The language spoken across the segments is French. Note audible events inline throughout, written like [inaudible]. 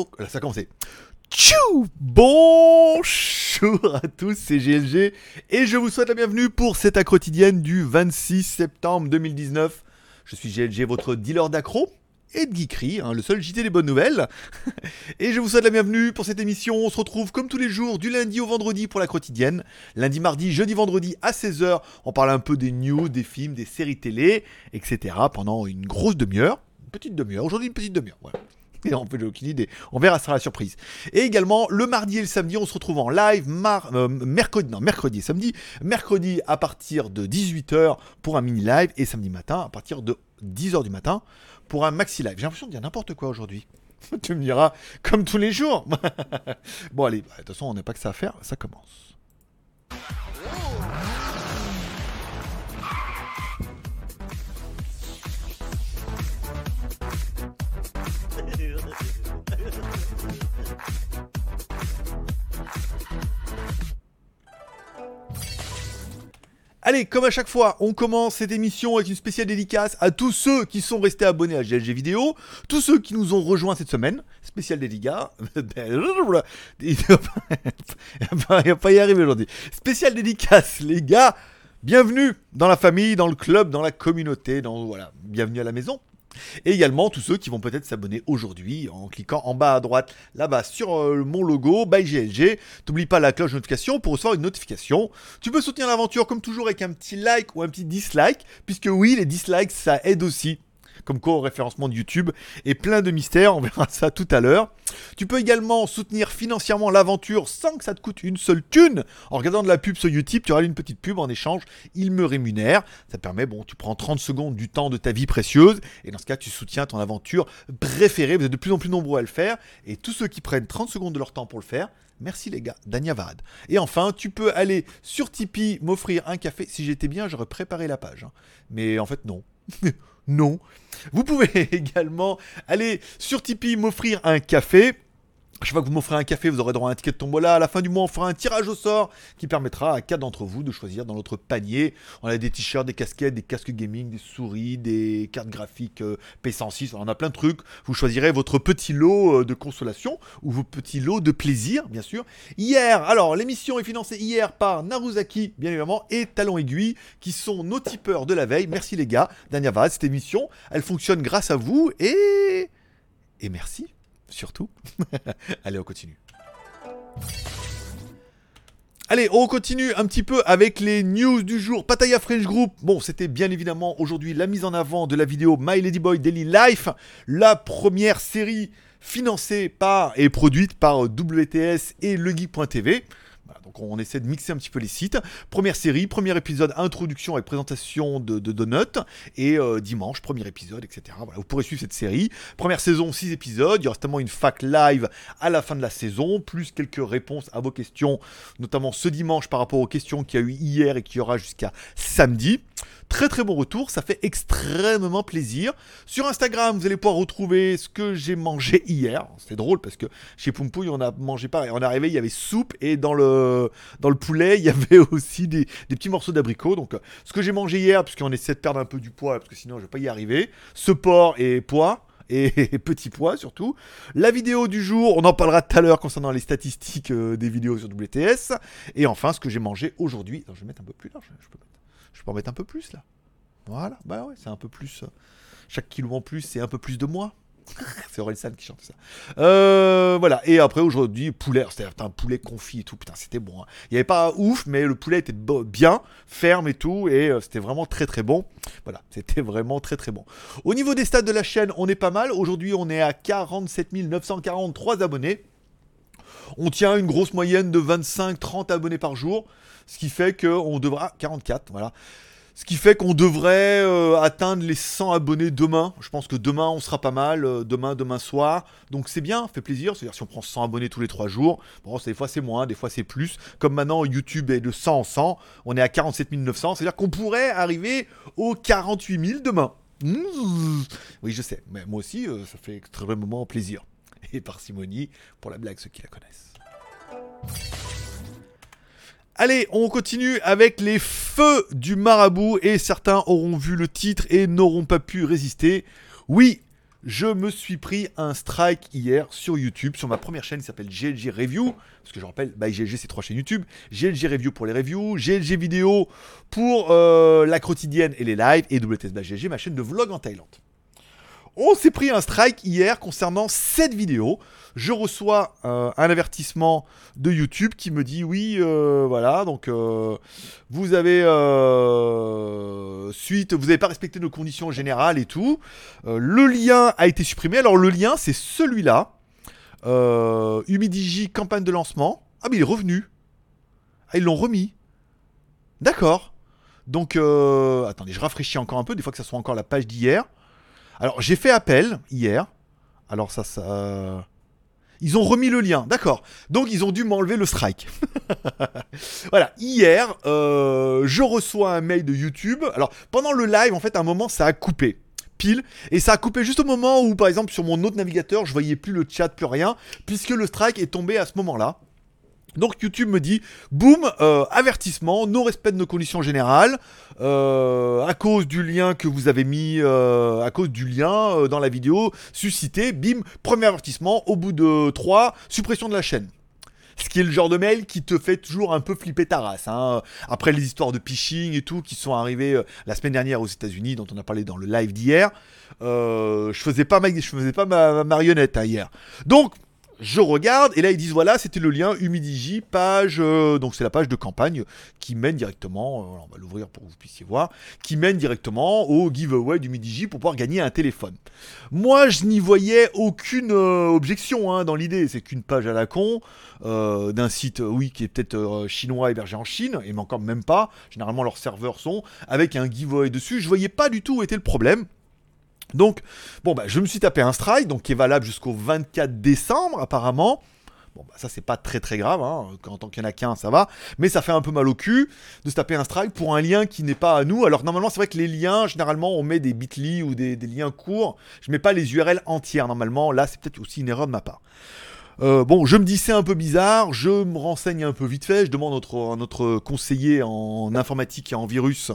Oh, là, ça a commencé. Tchou Bonjour à tous, c'est GLG et je vous souhaite la bienvenue pour cette accro quotidienne du 26 septembre 2019. Je suis GLG, votre dealer d'accro et de geekery, hein, le seul JT des bonnes nouvelles. [laughs] et je vous souhaite la bienvenue pour cette émission. On se retrouve comme tous les jours du lundi au vendredi pour la quotidienne. Lundi, mardi, jeudi, vendredi à 16h. On parle un peu des news, des films, des séries télé, etc. pendant une grosse demi-heure. Une petite demi-heure. Aujourd'hui, une petite demi-heure. Voilà. On fait aucune idée. On verra, ça sera la surprise. Et également, le mardi et le samedi, on se retrouve en live, euh, mercredi, non, mercredi et samedi. Mercredi à partir de 18h pour un mini live et samedi matin à partir de 10h du matin pour un maxi live. J'ai l'impression de dire n'importe quoi aujourd'hui. [laughs] tu me diras, comme tous les jours. [laughs] bon, allez, bah, de toute façon, on n'a pas que ça à faire, ça commence. Allez, comme à chaque fois, on commence cette émission avec une spéciale dédicace à tous ceux qui sont restés abonnés à GLG Vidéo, tous ceux qui nous ont rejoints cette semaine. Spéciale dédicace. [laughs] [laughs] Il va pas y arriver aujourd'hui. Spéciale dédicace, les gars. Bienvenue dans la famille, dans le club, dans la communauté, dans voilà, bienvenue à la maison. Et également tous ceux qui vont peut-être s'abonner aujourd'hui en cliquant en bas à droite, là-bas sur euh, mon logo, by GLG. T'oublie pas la cloche de notification pour recevoir une notification. Tu peux soutenir l'aventure comme toujours avec un petit like ou un petit dislike, puisque oui, les dislikes ça aide aussi comme quoi au référencement de YouTube, et plein de mystères, on verra ça tout à l'heure. Tu peux également soutenir financièrement l'aventure sans que ça te coûte une seule thune. En regardant de la pub sur YouTube, tu auras une petite pub en échange, il me rémunère. Ça permet, bon, tu prends 30 secondes du temps de ta vie précieuse, et dans ce cas, tu soutiens ton aventure préférée. Vous êtes de plus en plus nombreux à le faire, et tous ceux qui prennent 30 secondes de leur temps pour le faire, Merci les gars, Danyavad. Et enfin, tu peux aller sur Tipeee m'offrir un café. Si j'étais bien, j'aurais préparé la page. hein. Mais en fait, non. [laughs] non. Vous pouvez [laughs] également aller sur Tipeee m'offrir un café. Chaque fois que vous m'offrez un café, vous aurez droit à un ticket de tombola. À la fin du mois, on fera un tirage au sort qui permettra à quatre d'entre vous de choisir dans notre panier. On a des t-shirts, des casquettes, des casques gaming, des souris, des cartes graphiques euh, P106. On a plein de trucs. Vous choisirez votre petit lot euh, de consolation ou vos petits lots de plaisir, bien sûr. Hier, alors l'émission est financée hier par Naruzaki, bien évidemment, et Talon Aiguille, qui sont nos tipeurs de la veille. Merci les gars. Danyava, cette émission, elle fonctionne grâce à vous et et merci surtout. [laughs] Allez, on continue. Allez, on continue un petit peu avec les news du jour. Pataya French Group. Bon, c'était bien évidemment aujourd'hui la mise en avant de la vidéo My Lady Boy Daily Life, la première série financée par et produite par WTS et legeek.tv. Donc on essaie de mixer un petit peu les sites. Première série, premier épisode, introduction et présentation de, Donut. Et euh, dimanche, premier épisode, etc. Vous pourrez suivre cette série. Première saison, 6 épisodes. Il y aura notamment une fac live à la fin de la saison, plus quelques réponses à vos questions, notamment ce dimanche par rapport aux questions qu'il y a eu hier et qu'il y aura jusqu'à samedi. Très très bon retour, ça fait extrêmement plaisir. Sur Instagram, vous allez pouvoir retrouver ce que j'ai mangé hier. C'est drôle parce que chez Poumpouille, on a mangé pareil. On est arrivé, il y avait soupe et dans le, dans le poulet, il y avait [laughs] aussi des, des petits morceaux d'abricot. Donc, euh, ce que j'ai mangé hier, puisqu'on essaie de perdre un peu du poids, parce que sinon je vais pas y arriver. Ce porc et pois [laughs] et petit pois surtout. La vidéo du jour, on en parlera tout à l'heure concernant les statistiques euh, des vidéos sur WTS. Et enfin, ce que j'ai mangé aujourd'hui. Je vais mettre un peu plus large. Je peux, je peux en mettre un peu plus là. Voilà, bah ouais, c'est un peu plus. euh, chaque kilo en plus, c'est un peu plus de moi. [laughs] c'est Orelsan qui chante ça. Euh, voilà, et après aujourd'hui, poulet. C'était un poulet confit et tout. Putain, c'était bon. hein. Il n'y avait pas ouf, mais le poulet était bien, ferme et tout. Et euh, c'était vraiment très très bon. Voilà, [laughs] c'était vraiment très très bon. Au niveau des stats de la chaîne, on est pas mal. Aujourd'hui, on est à 47 943 abonnés. On tient une grosse moyenne de 25-30 abonnés par jour. Ce qui fait qu'on devra. 44, voilà. Ce qui fait qu'on devrait euh, atteindre les 100 abonnés demain. Je pense que demain, on sera pas mal. euh, demain, demain soir. Donc c'est bien, fait plaisir. C'est-à-dire si on prend 100 abonnés tous les 3 jours, bon, des fois c'est moins, des fois c'est plus. Comme maintenant, YouTube est de 100 en 100. On est à 47 900. C'est-à-dire qu'on pourrait arriver aux 48 000 demain. Mmh. Oui, je sais. Mais moi aussi, euh, ça fait extrêmement plaisir. Et parcimonie pour la blague, ceux qui la connaissent. Allez, on continue avec les feux du marabout et certains auront vu le titre et n'auront pas pu résister. Oui, je me suis pris un strike hier sur YouTube, sur ma première chaîne qui s'appelle GLG Review. Parce que je rappelle, bah, GLG c'est trois chaînes YouTube. GLG Review pour les reviews, GLG Vidéo pour euh, la quotidienne et les lives, et WTS GLG, ma chaîne de vlog en Thaïlande. On s'est pris un strike hier concernant cette vidéo. Je reçois euh, un avertissement de YouTube qui me dit oui, euh, voilà, donc euh, vous avez suite, vous n'avez pas respecté nos conditions générales et tout. le lien a été supprimé. Alors le lien, c'est celui-là. Humidigi campagne de lancement. Ah mais il est revenu. Ah ils l'ont remis. D'accord. Donc attendez, je rafraîchis encore un peu. Des fois que ça soit encore la page d'hier. Alors, j'ai fait appel hier. Alors, ça, ça. Ils ont remis le lien, d'accord. Donc ils ont dû m'enlever le strike. [laughs] voilà, hier, euh, je reçois un mail de YouTube. Alors pendant le live, en fait, à un moment, ça a coupé. Pile. Et ça a coupé juste au moment où, par exemple, sur mon autre navigateur, je voyais plus le chat, plus rien, puisque le strike est tombé à ce moment-là. Donc YouTube me dit, boum, euh, avertissement, non respect de nos conditions générales, euh, à cause du lien que vous avez mis, euh, à cause du lien dans la vidéo suscité, bim, premier avertissement, au bout de 3, suppression de la chaîne. Ce qui est le genre de mail qui te fait toujours un peu flipper ta race. Hein. Après les histoires de phishing et tout qui sont arrivées la semaine dernière aux États-Unis, dont on a parlé dans le live d'hier, je faisais pas ma, je faisais pas ma, marionnette hein, hier. Donc je regarde et là ils disent voilà c'était le lien Humidigi page euh, donc c'est la page de campagne qui mène directement euh, on va l'ouvrir pour que vous puissiez voir qui mène directement au giveaway d'Humidigi pour pouvoir gagner un téléphone. Moi je n'y voyais aucune euh, objection hein, dans l'idée c'est qu'une page à la con d'un site oui qui est peut-être chinois hébergé en Chine et mais encore même pas généralement leurs serveurs sont avec un giveaway dessus je voyais pas du tout où était le problème. Donc, bon, bah, je me suis tapé un strike, donc qui est valable jusqu'au 24 décembre, apparemment. Bon, bah, ça, c'est pas très très grave, hein. en tant qu'il y en a qu'un, ça va. Mais ça fait un peu mal au cul de se taper un strike pour un lien qui n'est pas à nous. Alors, normalement, c'est vrai que les liens, généralement, on met des bit.ly ou des, liens courts. Je mets pas les URL entières, normalement. Là, c'est peut-être aussi une erreur de ma part. Euh, bon, je me dis c'est un peu bizarre, je me renseigne un peu vite fait, je demande à notre conseiller en informatique et en virus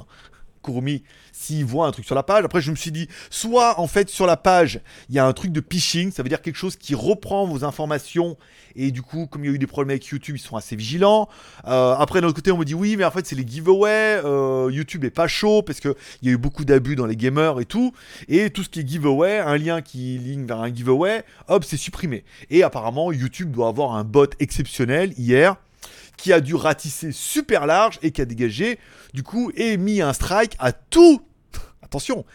Kurumi s'il voit un truc sur la page. Après, je me suis dit, soit en fait sur la page, il y a un truc de phishing, ça veut dire quelque chose qui reprend vos informations. Et du coup, comme il y a eu des problèmes avec YouTube, ils sont assez vigilants. Euh, après, d'un autre côté, on me dit oui, mais en fait, c'est les giveaways. Euh, YouTube est pas chaud parce qu'il y a eu beaucoup d'abus dans les gamers et tout. Et tout ce qui est giveaway, un lien qui ligne vers un giveaway, hop, c'est supprimé. Et apparemment, YouTube doit avoir un bot exceptionnel hier qui a dû ratisser super large et qui a dégagé, du coup, et mis un strike à tout, attention,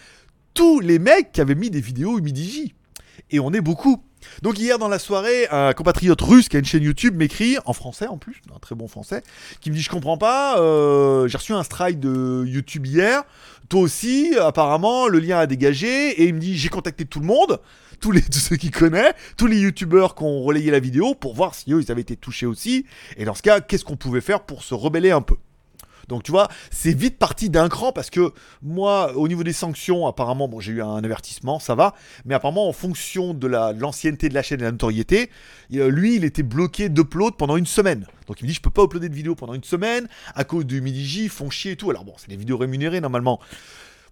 tous les mecs qui avaient mis des vidéos Humidigi. Et on est beaucoup. Donc hier dans la soirée, un compatriote russe qui a une chaîne YouTube m'écrit, en français en plus, un très bon français, qui me dit je comprends pas, euh, j'ai reçu un strike de YouTube hier, toi aussi, apparemment, le lien a dégagé, et il me dit j'ai contacté tout le monde, [laughs] tous, ceux qui connaissent, tous les youtubeurs qui ont relayé la vidéo pour voir si eux ils avaient été touchés aussi. Et dans ce cas, qu'est-ce qu'on pouvait faire pour se rebeller un peu? Donc tu vois, c'est vite parti d'un cran parce que moi, au niveau des sanctions, apparemment, bon, j'ai eu un avertissement, ça va, mais apparemment, en fonction de l'ancienneté de la chaîne et de la notoriété, lui, il était bloqué d'upload pendant une semaine. Donc il me dit, je peux pas uploader de vidéo pendant une semaine à cause du midi font chier et tout. Alors bon, c'est des vidéos rémunérées normalement.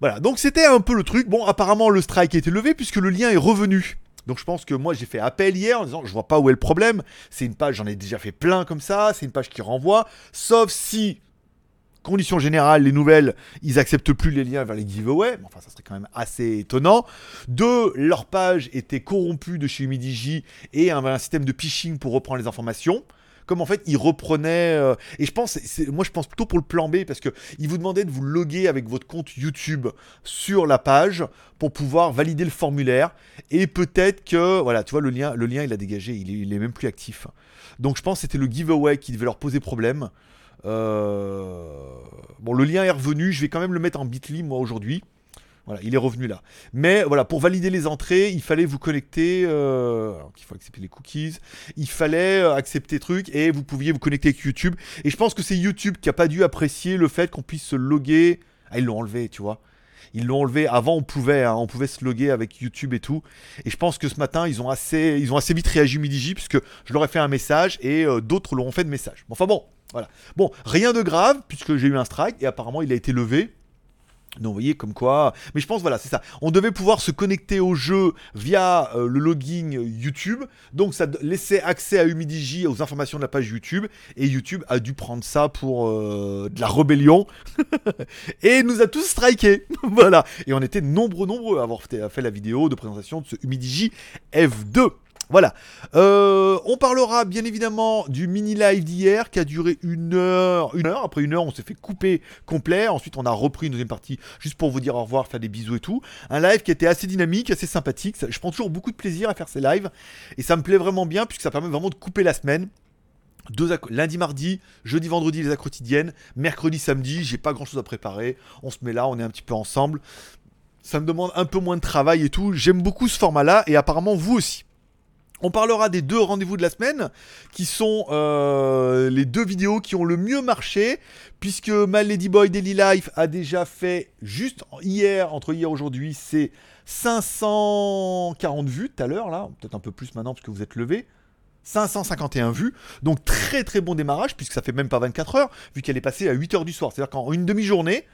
Voilà, donc c'était un peu le truc. Bon, apparemment, le strike a été levé puisque le lien est revenu. Donc je pense que moi j'ai fait appel hier en disant je vois pas où est le problème. C'est une page, j'en ai déjà fait plein comme ça, c'est une page qui renvoie. Sauf si, conditions générales, les nouvelles, ils acceptent plus les liens vers les giveaways. Enfin, ça serait quand même assez étonnant. Deux, leur page était corrompue de chez Humidigi et avait un système de phishing pour reprendre les informations comme en fait il reprenait euh, et je pense moi je pense plutôt pour le plan B parce que il vous demandait de vous loguer avec votre compte YouTube sur la page pour pouvoir valider le formulaire et peut-être que voilà tu vois le lien il a dégagé il est, même plus actif. Donc je pense que c'était le giveaway qui devait leur poser problème. Euh, bon le lien est revenu je vais quand même le mettre en bitly moi aujourd'hui voilà, il est revenu là. Mais voilà, pour valider les entrées, il fallait vous connecter. Euh, il faut accepter les cookies. Il fallait euh, accepter trucs et vous pouviez vous connecter avec YouTube. Et je pense que c'est YouTube qui a pas dû apprécier le fait qu'on puisse se loguer. Ah, ils l'ont enlevé, tu vois. Ils l'ont enlevé. Avant, on pouvait, hein, on pouvait se loguer avec YouTube et tout. Et je pense que ce matin, ils ont assez, ils ont assez vite réagi Midigi puisque je leur ai fait un message et euh, d'autres leur ont fait de message. Enfin bon, voilà. Bon, rien de grave puisque j'ai eu un strike et apparemment il a été levé. Donc vous voyez comme quoi, mais je pense voilà c'est ça. On devait pouvoir se connecter au jeu via euh, le login YouTube, donc ça laissait accès à Humidigi aux informations de la page YouTube et YouTube a dû prendre ça pour euh, de la rébellion [laughs] et nous a tous striké, [laughs] voilà. Et on était nombreux nombreux à avoir fait la vidéo de présentation de ce Humidigi F2. Voilà. Euh, on parlera bien évidemment du mini live d'hier qui a duré une heure. Une heure. Après une heure, on s'est fait couper complet. Ensuite, on a repris une deuxième partie juste pour vous dire au revoir, faire des bisous et tout. Un live qui était assez dynamique, assez sympathique. Je prends toujours beaucoup de plaisir à faire ces lives. Et ça me plaît vraiment bien puisque ça permet vraiment de couper la semaine. Lundi, mardi, jeudi, vendredi, les quotidiennes. Mercredi, samedi, j'ai pas grand chose à préparer. On se met là, on est un petit peu ensemble. Ça me demande un peu moins de travail et tout. J'aime beaucoup ce format-là et apparemment vous aussi. On parlera des deux rendez-vous de la semaine, qui sont euh, les deux vidéos qui ont le mieux marché, puisque My Ladyboy Daily Life a déjà fait, juste hier, entre hier et aujourd'hui, c'est 540 vues tout à l'heure, là, peut-être un peu plus maintenant, parce que vous êtes levé. 551 vues, donc très très bon démarrage, puisque ça fait même pas 24 heures, vu qu'elle est passée à 8 heures du soir. C'est-à-dire qu'en une demi-journée,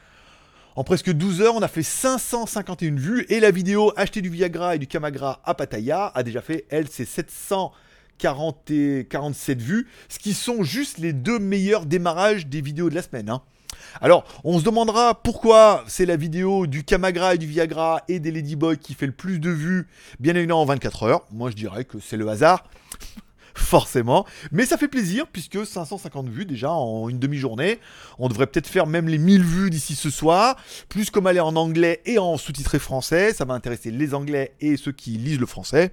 en presque 12 heures, on a fait 551 vues et la vidéo Acheter du Viagra et du Camagra à Pattaya a déjà fait, elle, ses 747 vues, ce qui sont juste les deux meilleurs démarrages des vidéos de la semaine. Hein. Alors, on se demandera pourquoi c'est la vidéo du Camagra et du Viagra et des Ladyboy qui fait le plus de vues, bien évidemment en 24 heures. Moi, je dirais que c'est le hasard forcément. Mais ça fait plaisir, puisque 550 vues déjà en une demi-journée. On devrait peut-être faire même les 1000 vues d'ici ce soir. Plus comme aller en anglais et en sous-titré français. Ça va intéresser les anglais et ceux qui lisent le français.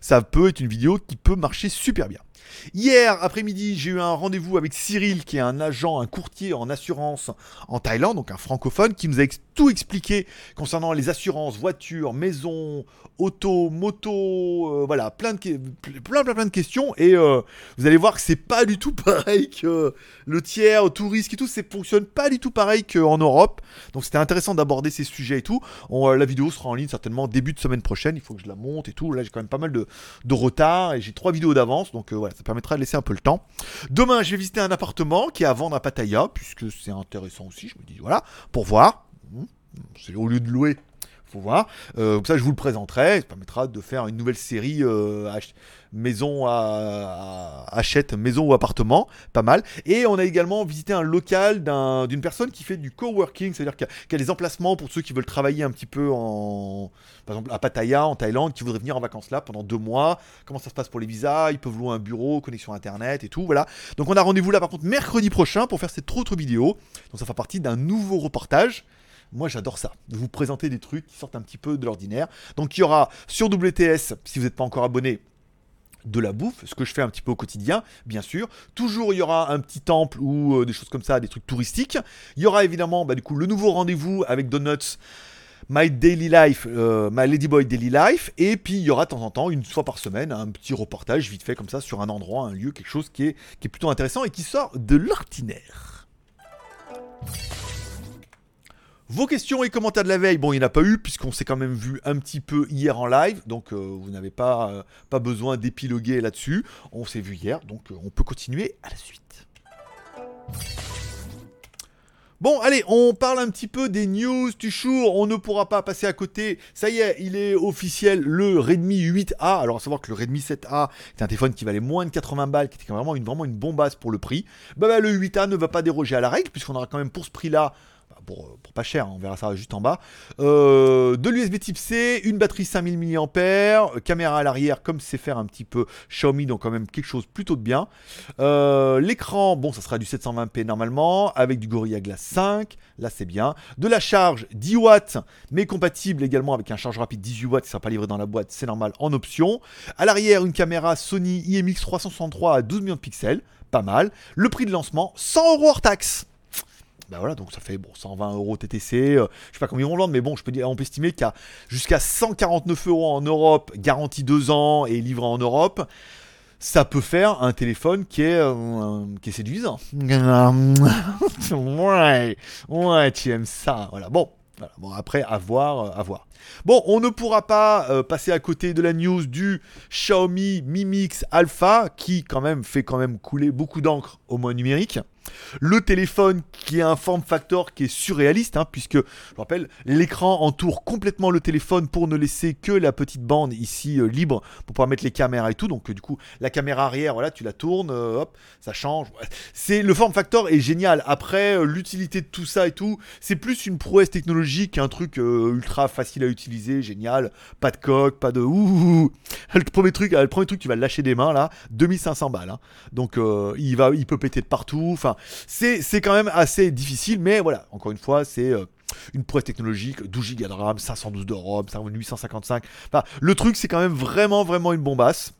Ça peut être une vidéo qui peut marcher super bien. Hier après-midi, j'ai eu un rendez-vous avec Cyril, qui est un agent, un courtier en assurance en Thaïlande, donc un francophone, qui nous a tout expliqué concernant les assurances, voitures, maisons, auto, moto, euh, voilà, plein de, plein, plein, de questions. Et euh, vous allez voir que c'est pas du tout [laughs] pareil que le tiers, tout risque et tout, ça fonctionne pas du tout pareil qu'en Europe. Donc c'était intéressant d'aborder ces sujets et tout. Euh, la vidéo sera en ligne certainement début de semaine prochaine. Il faut que je la monte et tout. Là j'ai quand même pas mal de, de retard et j'ai trois vidéos d'avance. Donc voilà, ça permettra de laisser un peu le temps. Demain, je vais visiter un appartement qui est à vendre à Pattaya, puisque c'est intéressant aussi. Je me dis, voilà, pour voir. Hmm, c'est au lieu de louer, faut voir. Euh, ça, je vous le présenterai. Ça permettra de faire une nouvelle série euh, maison à, achète maison ou appartement, pas mal. Et on a également visité un local d'une personne qui fait du coworking, c'est-à-dire qu'il y, a des emplacements pour ceux qui veulent travailler un petit peu en, par exemple à Pattaya, en Thaïlande, qui voudraient venir en vacances là pendant deux mois. Comment ça se passe pour les visas? Ils peuvent louer un bureau, connexion internet et tout, voilà. Donc on a rendez-vous là par contre mercredi prochain pour faire cette autre vidéo. Donc ça fera partie d'un nouveau reportage. Moi, j'adore ça, vous présenter des trucs qui sortent un petit peu de l'ordinaire. Donc, il y aura sur WTS, si vous n'êtes pas encore abonné, de la bouffe, ce que je fais un petit peu au quotidien, bien sûr. Toujours, il y aura un petit temple ou euh, des choses comme ça, des trucs touristiques. Il y aura évidemment, bah, du coup, le nouveau rendez-vous avec Donuts. My Daily Life, euh, My Ladyboy Daily Life, et puis il y aura de temps en temps, une fois par semaine, un petit reportage vite fait comme ça sur un endroit, un lieu, quelque chose qui est, qui est plutôt intéressant et qui sort de l'ordinaire. Vos questions et commentaires de la veille, bon, il n'y en a pas eu, puisqu'on s'est quand même vu un petit peu hier en live, donc euh, vous n'avez pas, euh, pas besoin d'épiloguer là-dessus. On s'est vu hier, donc euh, on peut continuer à la suite. Bon, allez, on parle un petit peu des news du jour. On ne pourra pas passer à côté. Ça y est, il est officiel, le Redmi 8A. Alors, à savoir que le Redmi 7A est un téléphone qui valait moins de 80 balles, qui était vraiment une, vraiment une pour le prix. Bah, bah, le 8A ne va pas déroger à la règle, puisqu'on aura quand même pour ce prix-là pour, pas cher, hein, on verra ça juste en bas. Euh, de l'USB type C, une batterie 5000 mAh, caméra à l'arrière comme c'est faire un petit peu Xiaomi, donc quand même quelque chose plutôt de bien. Euh, l'écran, bon, ça sera du 720p normalement, avec du Gorilla Glass 5, là c'est bien. De la charge 10 watts, mais compatible également avec un charge rapide 18 watts, qui ne sera pas livré dans la boîte, c'est normal en option. À l'arrière, une caméra Sony IMX 363 à 12 millions de pixels, pas mal. Le prix de lancement, 100 euros hors taxe. Bah voilà, donc ça fait bon, 120 euros TTC. Euh, je sais pas combien ils vont vendre, mais bon, je peux dire, on peut estimer qu'il y a jusqu'à 149 euros en Europe, garantie 2 ans et livré en Europe. Ça peut faire un téléphone qui est, euh, qui est séduisant. [laughs] ouais, ouais, tu aimes ça. Voilà, bon. Bon, après, à voir, euh, à voir. Bon, on ne pourra pas passer à côté de la news du Xiaomi Mi Mix Alpha, qui quand même fait quand même couler beaucoup d'encre au moins numérique. Le téléphone qui a un form factor qui est surréaliste, hein, puisque, je rappelle, l'écran entoure complètement le téléphone pour ne laisser que la petite bande ici euh, libre pour pouvoir mettre les caméras et tout. Donc, euh, du coup, la caméra arrière, voilà, tu la tournes, euh, hop, ça change. C'est Le form factor est génial. Après, l'utilité de tout ça et tout, c'est plus une prouesse technologique qu'un truc ultra facile à utiliser, génial. Pas de coque, pas de ouh. [laughs] Le premier truc, le premier truc, tu vas lâcher des mains là, 2500 balles. Hein. Donc, il va, il peut péter de partout. C'est quand même assez difficile, mais voilà, encore une fois, c'est euh, une prouesse technologique, 12 Go de RAM, 512 de ROM, 855. Enfin, le truc, c'est quand même vraiment, vraiment une bombasse.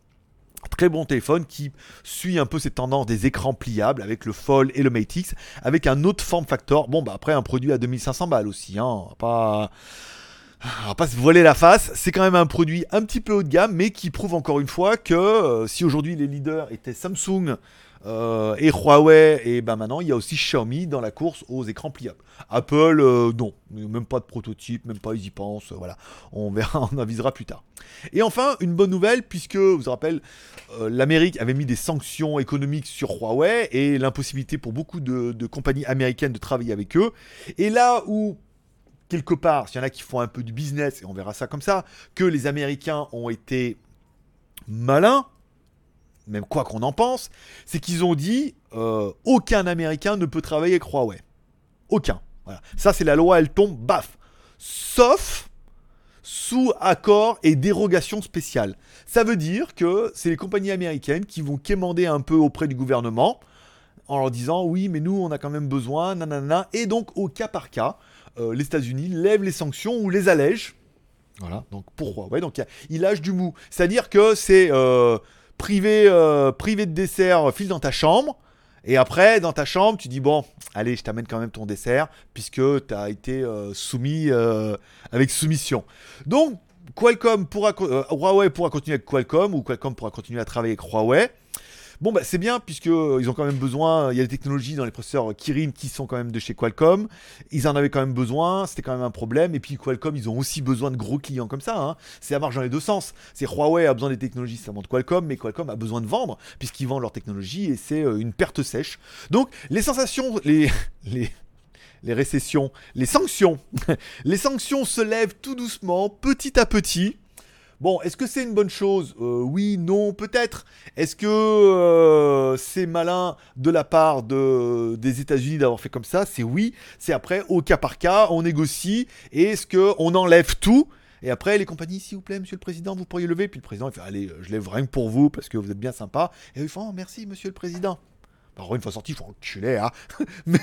Très bon téléphone qui suit un peu cette tendance des écrans pliables avec le Fold et le Mate X, avec un autre form factor. Bon, bah après, un produit à 2500 balles aussi, hein, pas. Va pas se voiler la face, c'est quand même un produit un petit peu haut de gamme, mais qui prouve encore une fois que euh, si aujourd'hui les leaders étaient Samsung, euh, et Huawei, et ben maintenant il y a aussi Xiaomi dans la course aux écrans pliables. Apple, euh, non, même pas de prototype, même pas ils y pensent, voilà, on verra, [laughs] on avisera plus tard. Et enfin, une bonne nouvelle, puisque, vous vous rappelez, euh, l'Amérique avait mis des sanctions économiques sur Huawei et l'impossibilité pour beaucoup de, compagnies américaines de travailler avec eux. Et là où quelque part, s'il y en a qui font un peu du business, et on verra ça comme ça, que les Américains ont été malins, même quoi qu'on en pense, c'est qu'ils ont dit euh, aucun Américain ne peut travailler avec Huawei. Aucun. Voilà. Ça, c'est la loi, elle tombe, baf. Sauf sous accord et dérogation spéciale. Ça veut dire que c'est les compagnies américaines qui vont quémander un peu auprès du gouvernement en leur disant oui, mais nous, on a quand même besoin, nanana. Et donc, au cas par cas, euh, les États-Unis lèvent les sanctions ou les allègent. Voilà, donc pour Huawei, donc il lâche du mou. C'est-à-dire que c'est. Euh, privé, euh, privé de dessert, file dans ta chambre. Et après, dans ta chambre, tu dis bon, allez, je t'amène quand même ton dessert, puisque tu as été euh, soumis euh, avec soumission. Donc, Qualcomm pourra, Huawei pourra continuer avec Qualcomm, ou Qualcomm pourra continuer à travailler avec Huawei. Bon, bah, c'est bien, puisqu'ils euh, ont quand même besoin. Il y a des technologies dans les processeurs Kirin qui sont quand même de chez Qualcomm. Ils en avaient quand même besoin. C'était quand même un problème. Et puis, Qualcomm, ils ont aussi besoin de gros clients comme ça. Hein. C'est à marche dans les deux sens. C'est Huawei a besoin des technologies, ça montre Qualcomm. Mais Qualcomm a besoin de vendre, puisqu'ils vendent leurs technologies. Et c'est euh, une perte sèche. Donc, les sensations, les. [laughs] les les récessions, les sanctions. [laughs] les sanctions se lèvent tout doucement, petit à petit. Bon, est-ce que c'est une bonne chose? Euh, Oui, non, peut-être. Est-ce que euh, c'est malin de la part de, des États-Unis d'avoir fait comme ça? C'est oui. C'est après, au cas par cas, on négocie. Et est-ce qu'on enlève tout? Et après, les compagnies, s'il vous plaît, monsieur le président, vous pourriez lever? Puis le président, il fait Allez, je lève rien que pour vous parce que vous êtes bien sympa. Et ils font oh, Merci, monsieur le président. Une fois sorti, enculer, hein. [laughs] mais,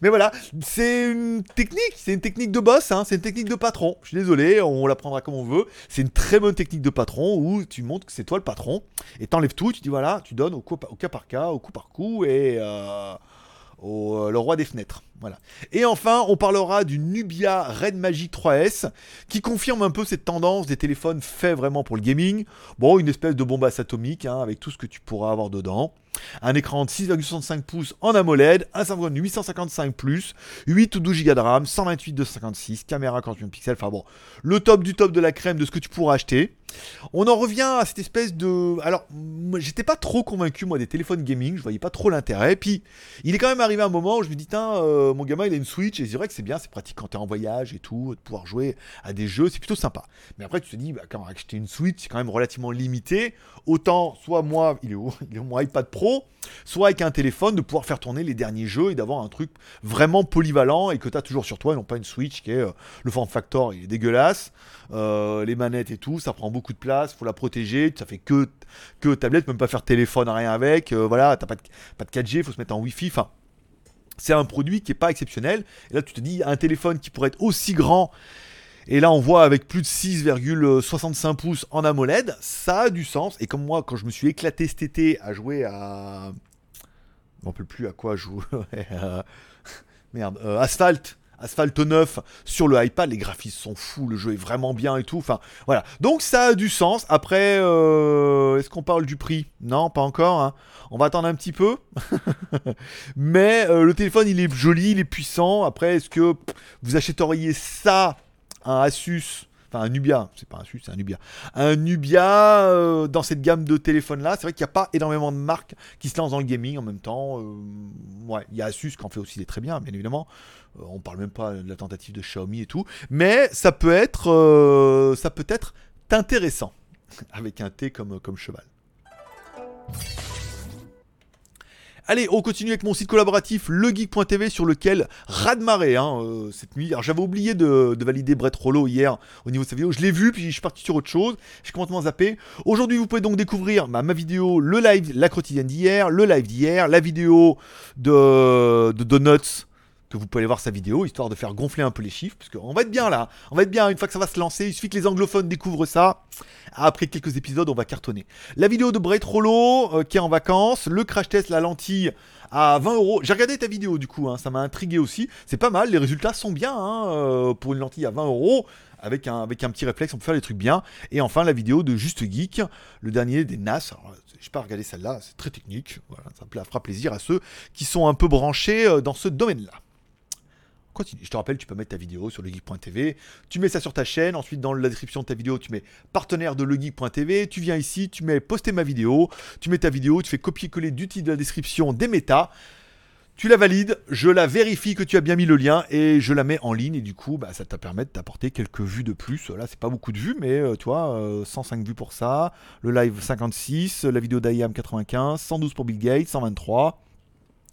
mais voilà, c'est une technique, c'est une technique de boss, hein. c'est une technique de patron. Je suis désolé, on la prendra comme on veut. C'est une très bonne technique de patron où tu montres que c'est toi le patron et t'enlèves tout, tu dis voilà, tu donnes au, au, cas par cas, au coup par coup et euh, au, euh, le roi des fenêtres. Voilà. Et enfin, on parlera du Nubia Red Magic 3S qui confirme un peu cette tendance des téléphones faits vraiment pour le gaming. Bon, une espèce de bombasse atomique hein, avec tout ce que tu pourras avoir dedans. Un écran de 6,65 pouces en AMOLED, un Snapdragon 855 8 ou 12 Go de RAM, 128 256, caméra 48 pixels, enfin bon, le top du top de la crème de ce que tu pourras acheter. On en revient à cette espèce de... Alors, j'étais pas trop convaincu moi des téléphones gaming, je voyais pas trop l'intérêt. Puis, il est quand même arrivé un moment où je me dis, tiens, euh, mon gamin il a une Switch et c'est vrai que c'est bien, c'est pratique quand t'es en voyage et tout, de pouvoir jouer à des jeux, c'est plutôt sympa. Mais après, tu te dis, bah, quand acheter une Switch, c'est quand même relativement limité. Autant, soit moi, il est où [laughs] Il est mon iPad Pro soit avec un téléphone, de pouvoir faire tourner les derniers jeux et d'avoir un truc vraiment polyvalent et que tu as toujours sur toi et non pas une Switch qui est euh, le form factor, il est dégueulasse. Euh, les manettes et tout, ça prend beaucoup de place, faut la protéger, ça fait que, que tablette, même pas faire téléphone, rien avec. Euh, voilà, t'as pas de, pas de 4G, faut se mettre en Wi-Fi. Enfin, c'est un produit qui est pas exceptionnel. Et là, tu te dis, un téléphone qui pourrait être aussi grand et là, on voit avec plus de 6,65 pouces en AMOLED, ça a du sens. Et comme moi, quand je me suis éclaté cet été à jouer à. On peut plus à quoi jouer. [laughs] Merde, euh, Asphalt. Asphalt 9 sur le iPad, les graphismes sont fous, le jeu est vraiment bien et tout. Enfin, voilà. Donc ça a du sens. Après, euh, est-ce qu'on parle du prix? Non, pas encore. Hein. On va attendre un petit peu. [laughs] Mais euh, le téléphone, il est joli, il est puissant. Après, est-ce que vous achèteriez ça? Un Asus enfin un Nubia, c'est pas un Asus, c'est un Nubia, un Nubia euh, dans cette gamme de téléphones là. C'est vrai qu'il n'y a pas énormément de marques qui se lancent dans le gaming en même temps. Euh, ouais, il y a Asus qui en fait aussi des très bien, bien évidemment. Euh, on parle même pas de la tentative de Xiaomi et tout, mais ça peut être, ça peut être intéressant avec un T comme cheval. Allez, on continue avec mon site collaboratif legeek.tv sur lequel radmaré hein, euh, cette nuit. Alors j'avais oublié de, valider Brett Rollo hier au niveau de sa vidéo. Je l'ai vu, puis je suis parti sur autre chose. J'ai complètement zappé. Aujourd'hui, vous pouvez donc découvrir ma vidéo, le live, la quotidienne d'hier, le live d'hier, la vidéo de, de Donuts que vous pouvez aller voir sa vidéo, histoire de faire gonfler un peu les chiffres, parce qu'on va être bien là, on va être bien une fois que ça va se lancer, il suffit que les anglophones découvrent ça, après quelques épisodes on va cartonner. La vidéo de Bright Rollo, euh, qui est en vacances, le crash test, la lentille à 20 euros, j'ai regardé ta vidéo du coup, hein, ça m'a intrigué aussi, c'est pas mal, les résultats sont bien, hein, euh, pour une lentille à 20 euros, avec un, avec un petit réflexe, on peut faire les trucs bien. Et enfin, la vidéo de Juste Geek, le dernier des NAS. Je n'ai pas regardé celle-là, c'est très technique. Voilà, ça fera plaisir à ceux qui sont un peu branchés euh, dans ce domaine-là. Je te rappelle, tu peux mettre ta vidéo sur legeek.tv. Tu mets ça sur ta chaîne. Ensuite, dans la description de ta vidéo, tu mets partenaire de legeek.tv. Tu viens ici, tu mets poster ma vidéo. Tu mets ta vidéo, tu fais copier-coller du titre de la description des méta. Tu la valides, je la vérifie que tu as bien mis le lien et je la mets en ligne. Et du coup, bah, ça te permet de t'apporter quelques vues de plus. Là, c'est pas beaucoup de vues, mais euh, tu vois, 105 euh, vues pour ça. Le live 56, la vidéo d'IAM 95, 112 pour Bill Gates, 123.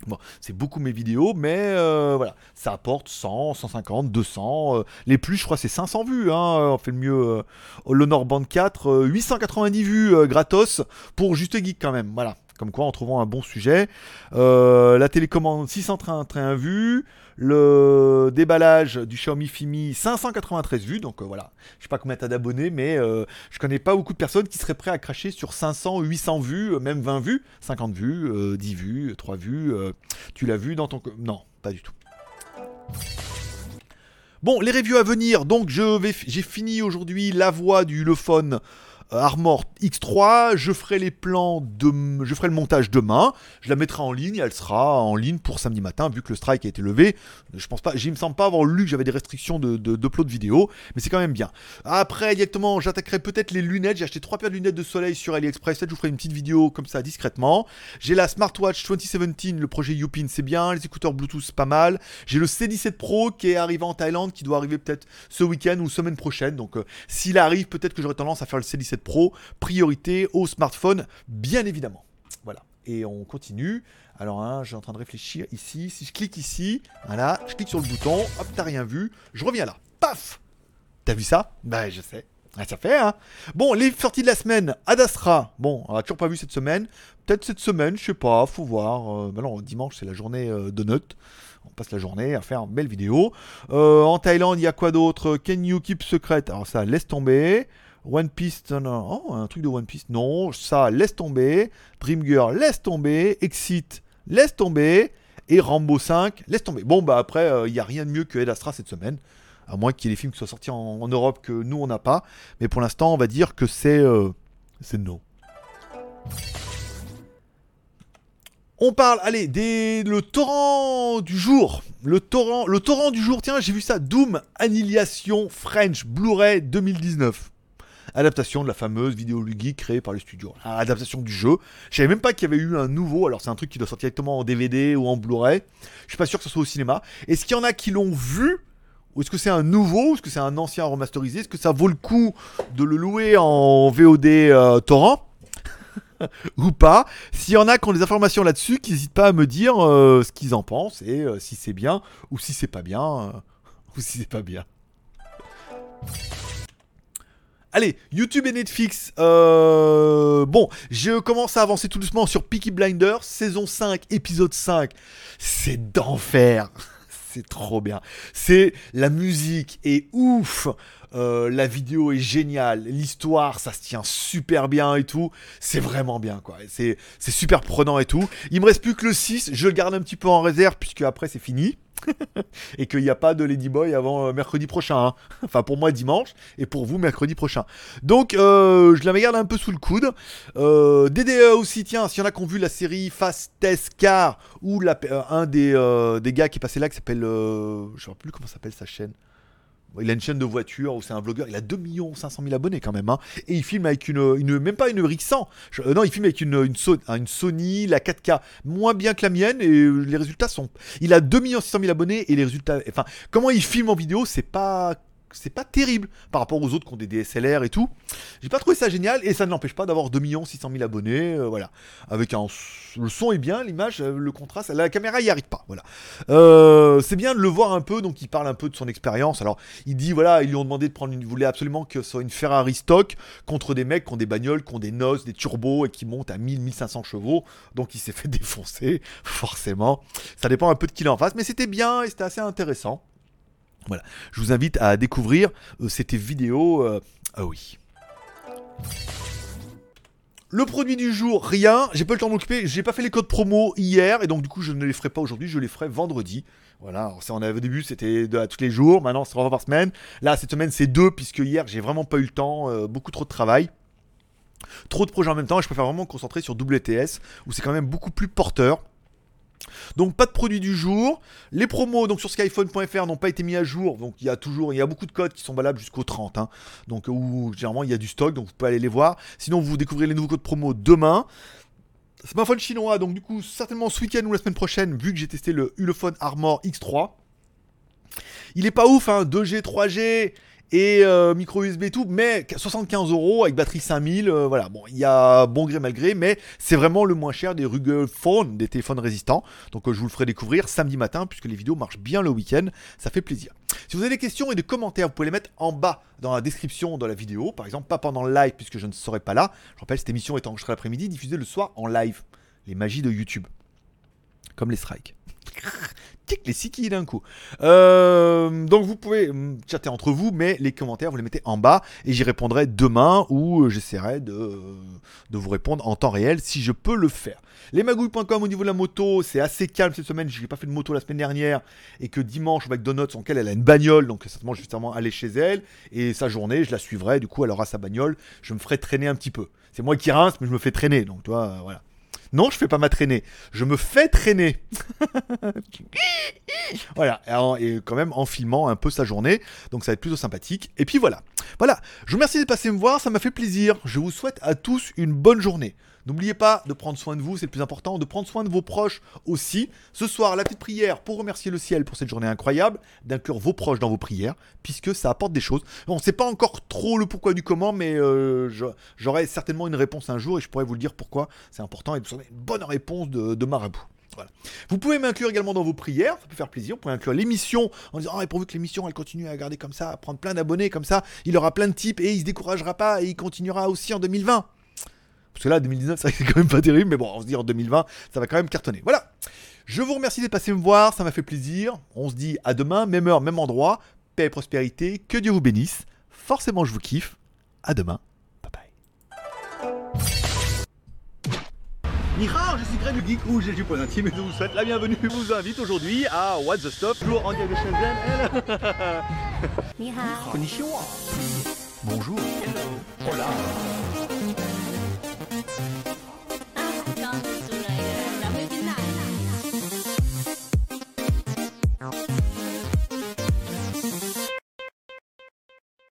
Bon, c'est beaucoup mes vidéos, mais euh, voilà, ça apporte 100, 150, 200. les plus, je crois, c'est 500 vues. Hein, on fait le mieux. Euh, l'Honor Band 4, 890 vues euh, gratos pour Juste Geek quand même. Voilà, comme quoi en trouvant un bon sujet. la télécommande 631 vues le déballage du Xiaomi Fimi 593 vues, donc euh, voilà, je sais pas combien t'as d'abonnés, mais euh, je connais pas beaucoup de personnes qui seraient prêts à cracher sur 500, 800 vues, euh, même 20 vues, 50 vues, 10 vues, 3 vues. tu l'as vu dans ton... Non, pas du tout. Bon, les reviews à venir, donc j'ai fini aujourd'hui la voix du euh, Armor X3, je ferai les plans, de, je ferai le montage demain, je la mettrai en ligne, elle sera en ligne pour samedi matin, vu que le strike a été levé. Je pense pas, j'y me semble pas avoir lu que j'avais des restrictions de, de, vidéo, mais c'est quand même bien. Après, directement, j'attaquerai peut-être les lunettes, j'ai acheté trois paires de lunettes de soleil sur AliExpress, peut-être je vous ferai une petite vidéo comme ça discrètement. J'ai la Smartwatch 2017, le projet Youpin, c'est bien, les écouteurs Bluetooth, c'est pas mal. J'ai le C17 Pro qui est arrivé en Thaïlande, qui doit arriver peut-être ce week-end ou semaine prochaine, donc euh, s'il arrive, peut-être que j'aurai tendance à faire le C17 Pro, priorité au smartphone, bien évidemment. Voilà. Et on continue. Alors, hein, suis en train de réfléchir ici. Si je clique ici, voilà, je clique sur le bouton, hop, t'as rien vu, je reviens là. Paf T'as vu ça? Bah, je sais. Ah, ça fait, hein Bon, les sorties de la semaine, Adastra. Bon, on a toujours pas vu cette semaine. Peut-être cette semaine, je sais pas, faut voir. Euh, bah non, dimanche, c'est la journée euh, de notes. On passe la journée à faire une belle vidéo. Euh, en Thaïlande, il y a quoi d'autre? Can You Keep Secret? Alors ça, laisse tomber. One Piece, oh, un truc de One Piece, non, ça, laisse tomber. Dream Girl, laisse tomber. Exit, laisse tomber. Et Rambo 5, laisse tomber. Bon, bah après, il euh, n'y a rien de mieux que Ed Astra cette semaine. À moins qu'il y ait des films qui soient sortis en, Europe que nous, on n'a pas. Mais pour l'instant, on va dire que c'est. Euh, c'est no. On parle, allez, des, le torrent du jour. Le torrent, le torrent du jour, tiens, j'ai vu ça. Doom Annihilation French Blu-ray 2019 adaptation de la fameuse vidéo Lugi créée par le studio. Adaptation du jeu. Je savais même pas qu'il y avait eu un nouveau. Alors c'est un truc qui doit sortir directement en DVD ou en Blu-ray. Je suis pas sûr que ce soit au cinéma. Est-ce qu'il y en a qui l'ont vu? Ou est-ce que c'est un nouveau? Est-ce que c'est un ancien remasterisé? Est-ce que ça vaut le coup de le louer en VOD euh, torrent? [laughs] Ou pas? S'il y en a qui ont des informations là-dessus, qui n'hésitent pas à me dire euh, ce qu'ils en pensent et euh, si c'est bien ou si c'est pas bien [laughs] ou si c'est pas bien. Allez, YouTube et Netflix. Euh, bon, je commence à avancer tout doucement sur Peaky Blinders, saison 5, épisode 5. C'est d'enfer. [laughs] C'est trop bien. C'est la musique est ouf. Euh, la vidéo est géniale, l'histoire ça se tient super bien et tout, c'est vraiment bien quoi, c'est super prenant et tout. Il me reste plus que le 6, je le garde un petit peu en réserve puisque après c'est fini. [laughs] et qu'il n'y a pas de Ladyboy avant euh, mercredi prochain. Hein. Enfin, pour moi, dimanche, et pour vous, mercredi prochain. Donc, euh, je la garde un peu sous le coude. Euh, DDE aussi, tiens, s'il y en a qui ont vu la série Fastest Car, ou la, un des, des, gars qui est passé là, qui s'appelle. je ne sais plus comment s'appelle sa chaîne. Il a une chaîne de voitures où c'est un vlogueur. Il a 2 500 000 abonnés quand même. Hein. Et il filme avec une, même pas une Rix 100. Euh, non, il filme avec une, une, une, Sony, la 4K, moins bien que la mienne. Et les résultats sont. Il a 2 600 000 abonnés et les résultats. Enfin, comment il filme en vidéo, c'est pas c'est pas terrible par rapport aux autres qui ont des DSLR et tout. J'ai pas trouvé ça génial et ça ne l'empêche pas d'avoir 2 600 000 abonnés. Euh, voilà. Avec un. Le son est bien, l'image, euh, le contraste. La caméra y arrive pas. Voilà. Euh, c'est bien de le voir un peu. Donc il parle un peu de son expérience. Alors il dit voilà, ils lui ont demandé de prendre une. Il voulait absolument que ce soit une Ferrari stock contre des mecs qui ont des bagnoles, qui ont des noces, des turbos et qui montent à 1000-1500 chevaux. Donc il s'est fait [laughs] défoncer, forcément. Ça dépend un peu de qui est en face. Mais c'était bien et c'était assez intéressant. Voilà, je vous invite à découvrir euh, cette vidéo. Euh, ah oui. Le produit du jour, rien. J'ai pas le temps de m'occuper. J'ai pas fait les codes promo hier et donc du coup je ne les ferai pas aujourd'hui. Je les ferai vendredi. Voilà. on avait au début c'était tous les jours. Maintenant c'est trois par semaine. Là cette semaine c'est deux puisque hier j'ai vraiment pas eu le temps. Euh, beaucoup trop de travail. Trop de projets en même temps. Et je préfère vraiment me concentrer sur WTS où c'est quand même beaucoup plus porteur. Donc pas de produit du jour. Les promos donc sur skyphone.fr n'ont pas été mis à jour. Donc il y a toujours, il y a beaucoup de codes qui sont valables jusqu'au 30. Hein. Donc où généralement il y a du stock, donc vous pouvez aller les voir. Sinon vous découvrez les nouveaux codes promo demain. Smartphone chinois, donc du coup certainement ce week-end ou la semaine prochaine, vu que j'ai testé le Ulefone Armor X3. Il est pas ouf, hein, 2G, 3G, et euh, micro USB et tout, mais 75 euros avec batterie 5000, euh, voilà, bon, il y a bon gré mal gré, mais c'est vraiment le moins cher des Rugged Phone, des téléphones résistants, donc euh, je vous le ferai découvrir samedi matin, puisque les vidéos marchent bien le week-end, ça fait plaisir. Si vous avez des questions et des commentaires, vous pouvez les mettre en bas dans la description de la vidéo, par exemple, pas pendant le live, puisque je ne serai pas là, je rappelle, cette émission est enregistrée l'après-midi, diffusée le soir en live, les magies de YouTube, comme les strikes les sikis d'un coup. Euh, donc vous pouvez hum, chatter entre vous, mais les commentaires vous les mettez en bas et j'y répondrai demain ou euh, j'essaierai de, de vous répondre en temps réel si je peux le faire. Lesmagouilles.com au niveau de la moto, c'est assez calme cette semaine. Je n'ai pas fait de moto la semaine dernière et que dimanche avec McDonald's, en quelle elle a une bagnole, donc certainement justement aller chez elle et sa journée, je la suivrai. Du coup, elle aura sa bagnole. Je me ferai traîner un petit peu. C'est moi qui rince, mais je me fais traîner. Donc, toi, voilà. Non, je fais pas ma traînée. Je me fais traîner. [laughs] voilà, et quand même en filmant un peu sa journée. Donc ça va être plutôt sympathique. Et puis voilà. Voilà, je vous remercie d'être passé me voir, ça m'a fait plaisir. Je vous souhaite à tous une bonne journée. N'oubliez pas de prendre soin de vous, c'est le plus important, de prendre soin de vos proches aussi. Ce soir, la petite prière pour remercier le ciel pour cette journée incroyable, d'inclure vos proches dans vos prières, puisque ça apporte des choses. On ne sait pas encore trop le pourquoi du comment, mais euh, j'aurai certainement une réponse un jour et je pourrai vous le dire pourquoi c'est important et vous aurez une bonne réponse de, marabout. Vous pouvez m'inclure également dans vos prières, ça peut faire plaisir. Vous pouvez inclure l'émission en disant Ah, et pourvu que l'émission elle continue à garder comme ça, à prendre plein d'abonnés comme ça, il aura plein de types et il se découragera pas et il continuera aussi en 2020. Parce que là, 2019, [laughs] c'est quand même pas terrible, mais bon, on se dit en 2020, ça va quand même cartonner. Voilà. Je vous remercie d'être passé me voir, ça m'a fait plaisir. On se dit à demain, même heure, même endroit. Paix et prospérité, que Dieu vous bénisse. Forcément, je vous kiffe. À demain. Bye bye. Nihao, je suis Greg du Geek ou j'ai du point intime et je vous souhaite la bienvenue. Je vous invite aujourd'hui à What the Stop, toujours en direct de Shenzhen. Nihao. Konnichiwa. Bonjour. Hello. Hola.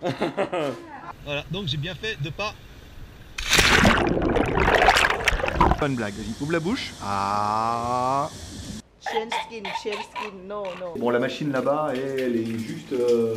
[laughs] voilà, donc j'ai bien fait de pas. Pas une blague, vas-y, ouvre la bouche. Ah. Skin, skin, non, non. Bon, la machine là-bas, elle est juste. Euh...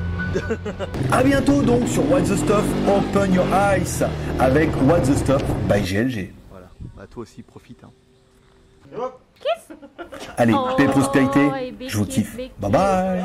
A bientôt donc sur What the Stuff Open Your Eyes avec What the Stuff by GLG. Voilà, bah toi aussi profite. Hein. Allez, paix et prospérité, je vous kiffe. Bye bye